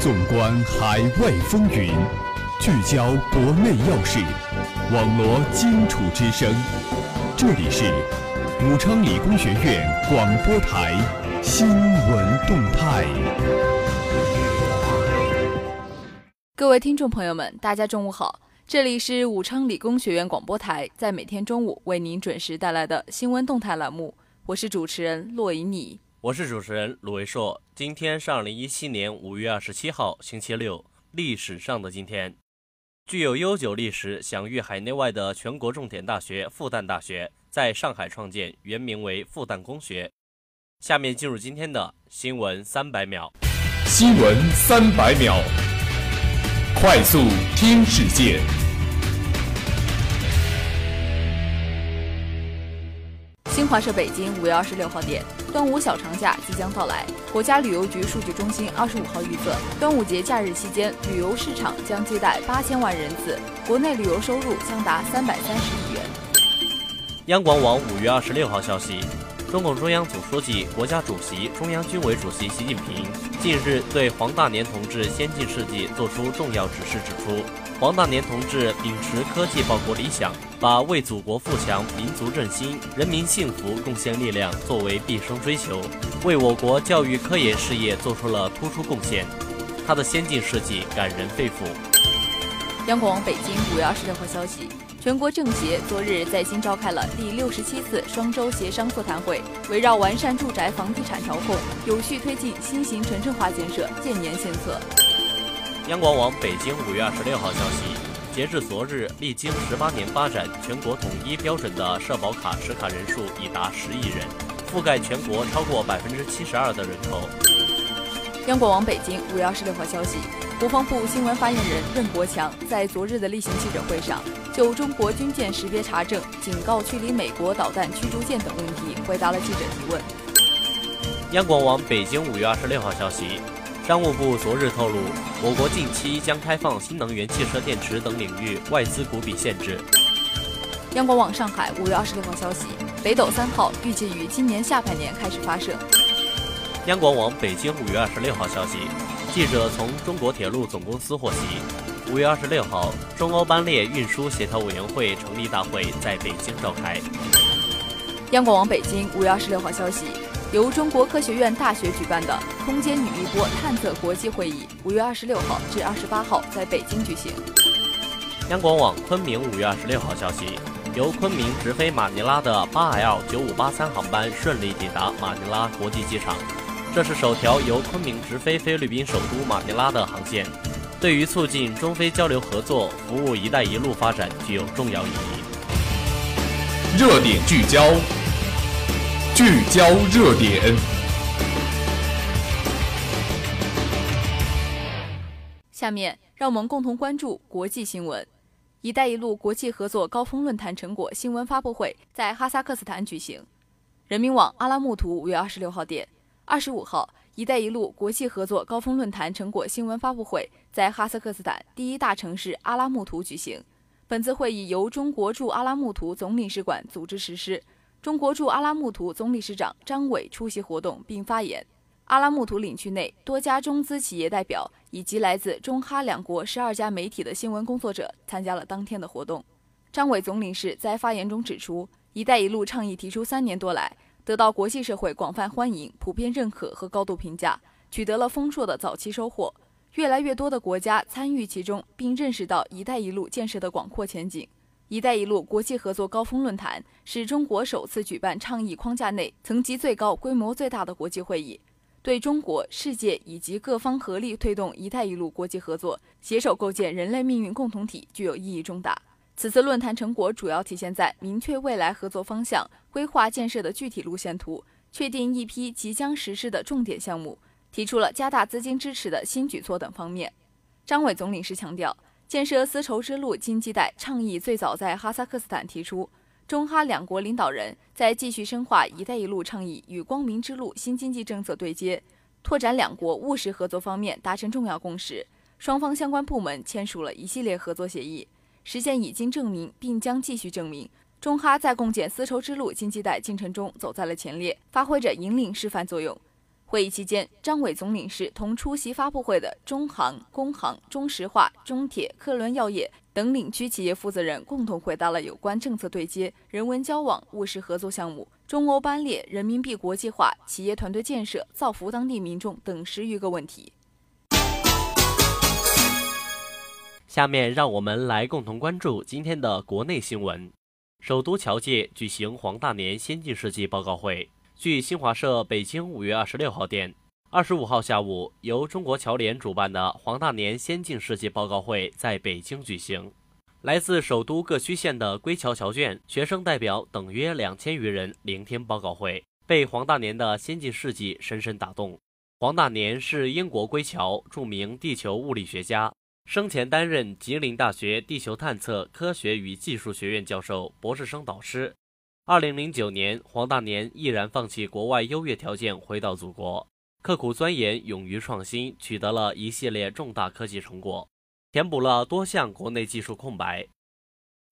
纵观海外风云，聚焦国内要事，网罗荆楚之声。这里是武昌理工学院广播台新闻动态。各位听众朋友们，大家中午好，这里是武昌理工学院广播台，在每天中午为您准时带来的新闻动态栏目，我是主持人洛以妮。我是主持人鲁维硕。今天是二零一七年五月二十七号，星期六，历史上的今天。具有悠久历史、享誉海内外的全国重点大学复旦大学在上海创建，原名为复旦工学。下面进入今天的新闻三百秒。新闻三百秒，快速听世界。华社北京五月二十六号电，端午小长假即将到来。国家旅游局数据中心二十五号预测，端午节假日期间，旅游市场将接待八千万人次，国内旅游收入将达三百三十亿元。央广网五月二十六号消息，中共中央总书记、国家主席、中央军委主席习近平近日对黄大年同志先进事迹作出重要指示，指出。黄大年同志秉持科技报国理想，把为祖国富强、民族振兴、人民幸福贡献力量作为毕生追求，为我国教育科研事业做出了突出贡献。他的先进事迹感人肺腑。央广北京五月二十六号消息，全国政协昨日在京召开了第六十七次双周协商座谈会，围绕完善住宅房地产调控，有序推进新型城镇化建设建言献策。央广网北京五月二十六号消息，截至昨日，历经十八年发展，全国统一标准的社保卡持卡人数已达十亿人，覆盖全国超过百分之七十二的人口。央广网北京五月二十六号消息，国防部新闻发言人任国强在昨日的例行记者会上，就中国军舰识别查证、警告驱离美国导弹驱逐舰等问题回答了记者提问。央广网北京五月二十六号消息。商务部昨日透露，我国近期将开放新能源汽车电池等领域外资股比限制。央广网上海五月二十六号消息，北斗三号预计于今年下半年开始发射。央广网北京五月二十六号消息，记者从中国铁路总公司获悉，五月二十六号，中欧班列运输协调委员会成立大会在北京召开。央广网北京五月二十六号消息。由中国科学院大学举办的空间引力波探测国际会议，五月二十六号至二十八号在北京举行。央广网昆明五月二十六号消息，由昆明直飞马尼拉的八 L 九五八三航班顺利抵达马尼拉国际机场，这是首条由昆明直飞菲律宾首都马尼拉的航线，对于促进中非交流合作、服务“一带一路”发展具有重要意义。热点聚焦。聚焦热点。下面让我们共同关注国际新闻。“一带一路”国际合作高峰论坛成果新闻发布会在哈萨克斯坦举行。人民网阿拉木图五月二十六号电，二十五号，“一带一路”国际合作高峰论坛成果新闻发布会在哈萨克斯坦第一大城市阿拉木图举行。本次会议由中国驻阿拉木图总领事馆组织实施。中国驻阿拉木图总理事长张伟出席活动并发言。阿拉木图领区内多家中资企业代表以及来自中哈两国十二家媒体的新闻工作者参加了当天的活动。张伟总领事在发言中指出，“一带一路”倡议提出三年多来，得到国际社会广泛欢迎、普遍认可和高度评价，取得了丰硕的早期收获。越来越多的国家参与其中，并认识到“一带一路”建设的广阔前景。“一带一路”国际合作高峰论坛是中国首次举办倡议框架内层级最高、规模最大的国际会议，对中国、世界以及各方合力推动“一带一路”国际合作、携手构建人类命运共同体具有意义重大。此次论坛成果主要体现在明确未来合作方向、规划建设的具体路线图、确定一批即将实施的重点项目、提出了加大资金支持的新举措等方面。张伟总领事强调。建设丝绸之路经济带倡议最早在哈萨克斯坦提出，中哈两国领导人在继续深化“一带一路”倡议与光明之路新经济政策对接、拓展两国务实合作方面达成重要共识。双方相关部门签署了一系列合作协议，实现已经证明并将继续证明，中哈在共建丝绸之路经济带进程中走在了前列，发挥着引领示范作用。会议期间，张伟总领事同出席发布会的中航、工行、中石化、中铁、科伦药业等领区企业负责人共同回答了有关政策对接、人文交往、务实合作项目、中欧班列、人民币国际化、企业团队建设、造福当地民众等十余个问题。下面让我们来共同关注今天的国内新闻。首都侨界举行黄大年先进事迹报告会。据新华社北京五月二十六号电，二十五号下午，由中国侨联主办的黄大年先进事迹报告会在北京举行。来自首都各区县的归侨侨眷、学生代表等约两千余人聆听报告会，被黄大年的先进事迹深深打动。黄大年是英国归侨，著名地球物理学家，生前担任吉林大学地球探测科学与技术学院教授、博士生导师。二零零九年，黄大年毅然放弃国外优越条件，回到祖国，刻苦钻研，勇于创新，取得了一系列重大科技成果，填补了多项国内技术空白。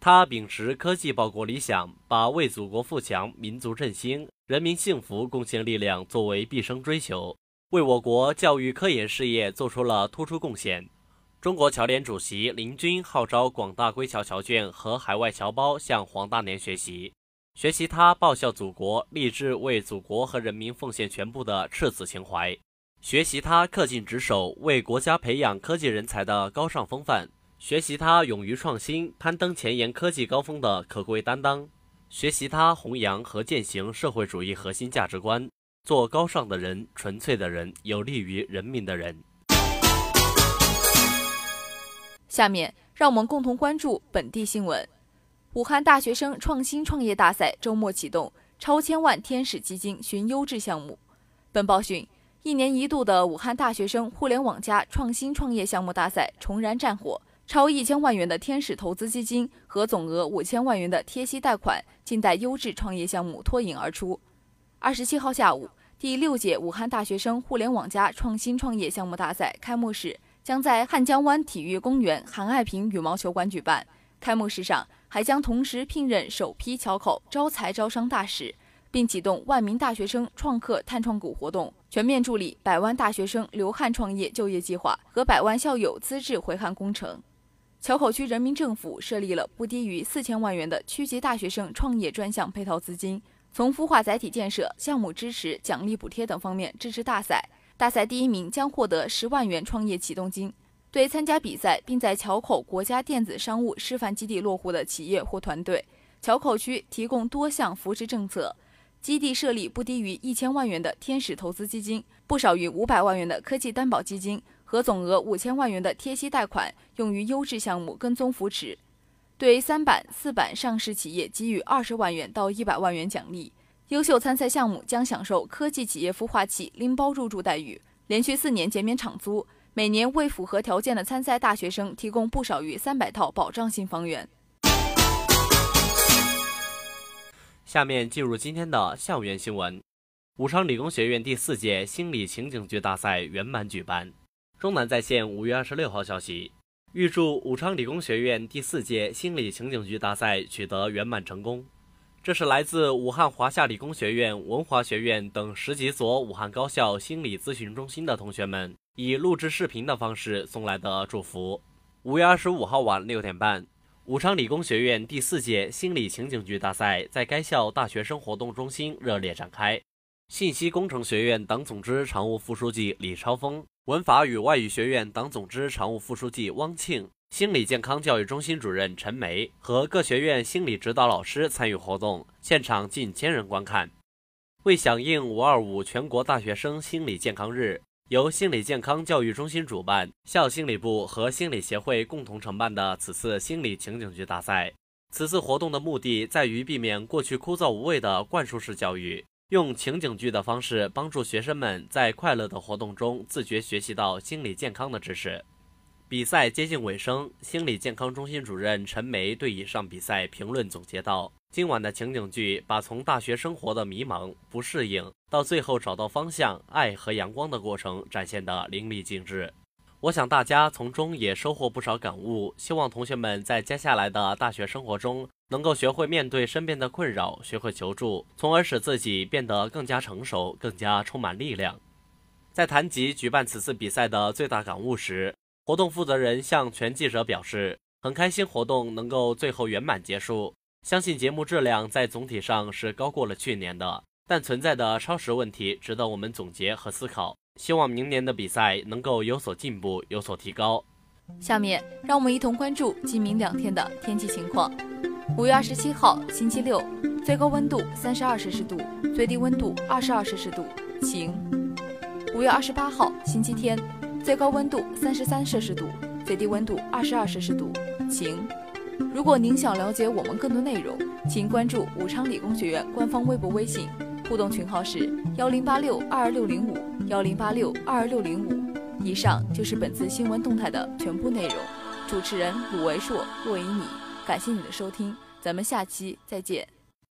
他秉持科技报国理想，把为祖国富强、民族振兴、人民幸福贡献力量作为毕生追求，为我国教育科研事业做出了突出贡献。中国侨联主席林军号召广大归侨侨眷和海外侨胞向黄大年学习。学习他报效祖国、立志为祖国和人民奉献全部的赤子情怀，学习他恪尽职守、为国家培养科技人才的高尚风范，学习他勇于创新、攀登前沿科技高峰的可贵担当，学习他弘扬和践行社会主义核心价值观，做高尚的人、纯粹的人、有利于人民的人。下面，让我们共同关注本地新闻。武汉大学生创新创业大赛周末启动，超千万天使基金寻优质项目。本报讯，一年一度的武汉大学生互联网加创新创业项目大赛重燃战火，超一千万元的天使投资基金和总额五千万元的贴息贷款，近代优质创业项目脱颖而出。二十七号下午，第六届武汉大学生互联网加创新创业项目大赛开幕式将在汉江湾体育公园韩爱平羽毛球馆举办。开幕式上。还将同时聘任首批桥口招财招商大使，并启动万名大学生创客探创股活动，全面助力百万大学生留汉创业就业计划和百万校友资质回汉工程。桥口区人民政府设立了不低于四千万元的区级大学生创业专项配套资金，从孵化载体建设、项目支持、奖励补贴等方面支持大赛。大赛第一名将获得十万元创业启动金。对参加比赛并在桥口国家电子商务示范基地落户的企业或团队，桥口区提供多项扶持政策，基地设立不低于一千万元的天使投资基金，不少于五百万元的科技担保基金和总额五千万元的贴息贷款，用于优质项目跟踪扶持。对三板、四板上市企业给予二十万元到一百万元奖励，优秀参赛项目将享受科技企业孵化器拎包入驻待遇，连续四年减免场租。每年为符合条件的参赛大学生提供不少于三百套保障性房源。下面进入今天的校园新闻：武昌理工学院第四届心理情景剧大赛圆满举办。中南在线五月二十六号消息，预祝武昌理工学院第四届心理情景剧大赛取得圆满成功。这是来自武汉华夏理工学院、文华学院等十几所武汉高校心理咨询中心的同学们。以录制视频的方式送来的祝福。五月二十五号晚六点半，武昌理工学院第四届心理情景剧大赛在该校大学生活动中心热烈展开。信息工程学院党总支常务副书记李超峰，文法与外语学院党总支常务副书记汪庆，心理健康教育中心主任陈梅和各学院心理指导老师参与活动，现场近千人观看。为响应“五二五”全国大学生心理健康日。由心理健康教育中心主办，校心理部和心理协会共同承办的此次心理情景剧大赛。此次活动的目的在于避免过去枯燥无味的灌输式教育，用情景剧的方式帮助学生们在快乐的活动中自觉学习到心理健康的知识。比赛接近尾声，心理健康中心主任陈梅对以上比赛评论总结道。今晚的情景剧把从大学生活的迷茫、不适应，到最后找到方向、爱和阳光的过程展现得淋漓尽致。我想大家从中也收获不少感悟。希望同学们在接下来的大学生活中，能够学会面对身边的困扰，学会求助，从而使自己变得更加成熟、更加充满力量。在谈及举办此次比赛的最大感悟时，活动负责人向全记者表示，很开心活动能够最后圆满结束，相信节目质量在总体上是高过了去年的，但存在的超时问题值得我们总结和思考。希望明年的比赛能够有所进步，有所提高。下面让我们一同关注今明两天的天气情况。五月二十七号，星期六，最高温度三十二摄氏度，最低温度二十二摄氏度，晴。五月二十八号，星期天，最高温度三十三摄氏度，最低温度二十二摄氏度，晴。如果您想了解我们更多内容，请关注武昌理工学院官方微博、微信，互动群号是幺零八六二二六零五幺零八六二二六零五。以上就是本次新闻动态的全部内容。主持人鲁维硕、骆以米，感谢你的收听，咱们下期再见。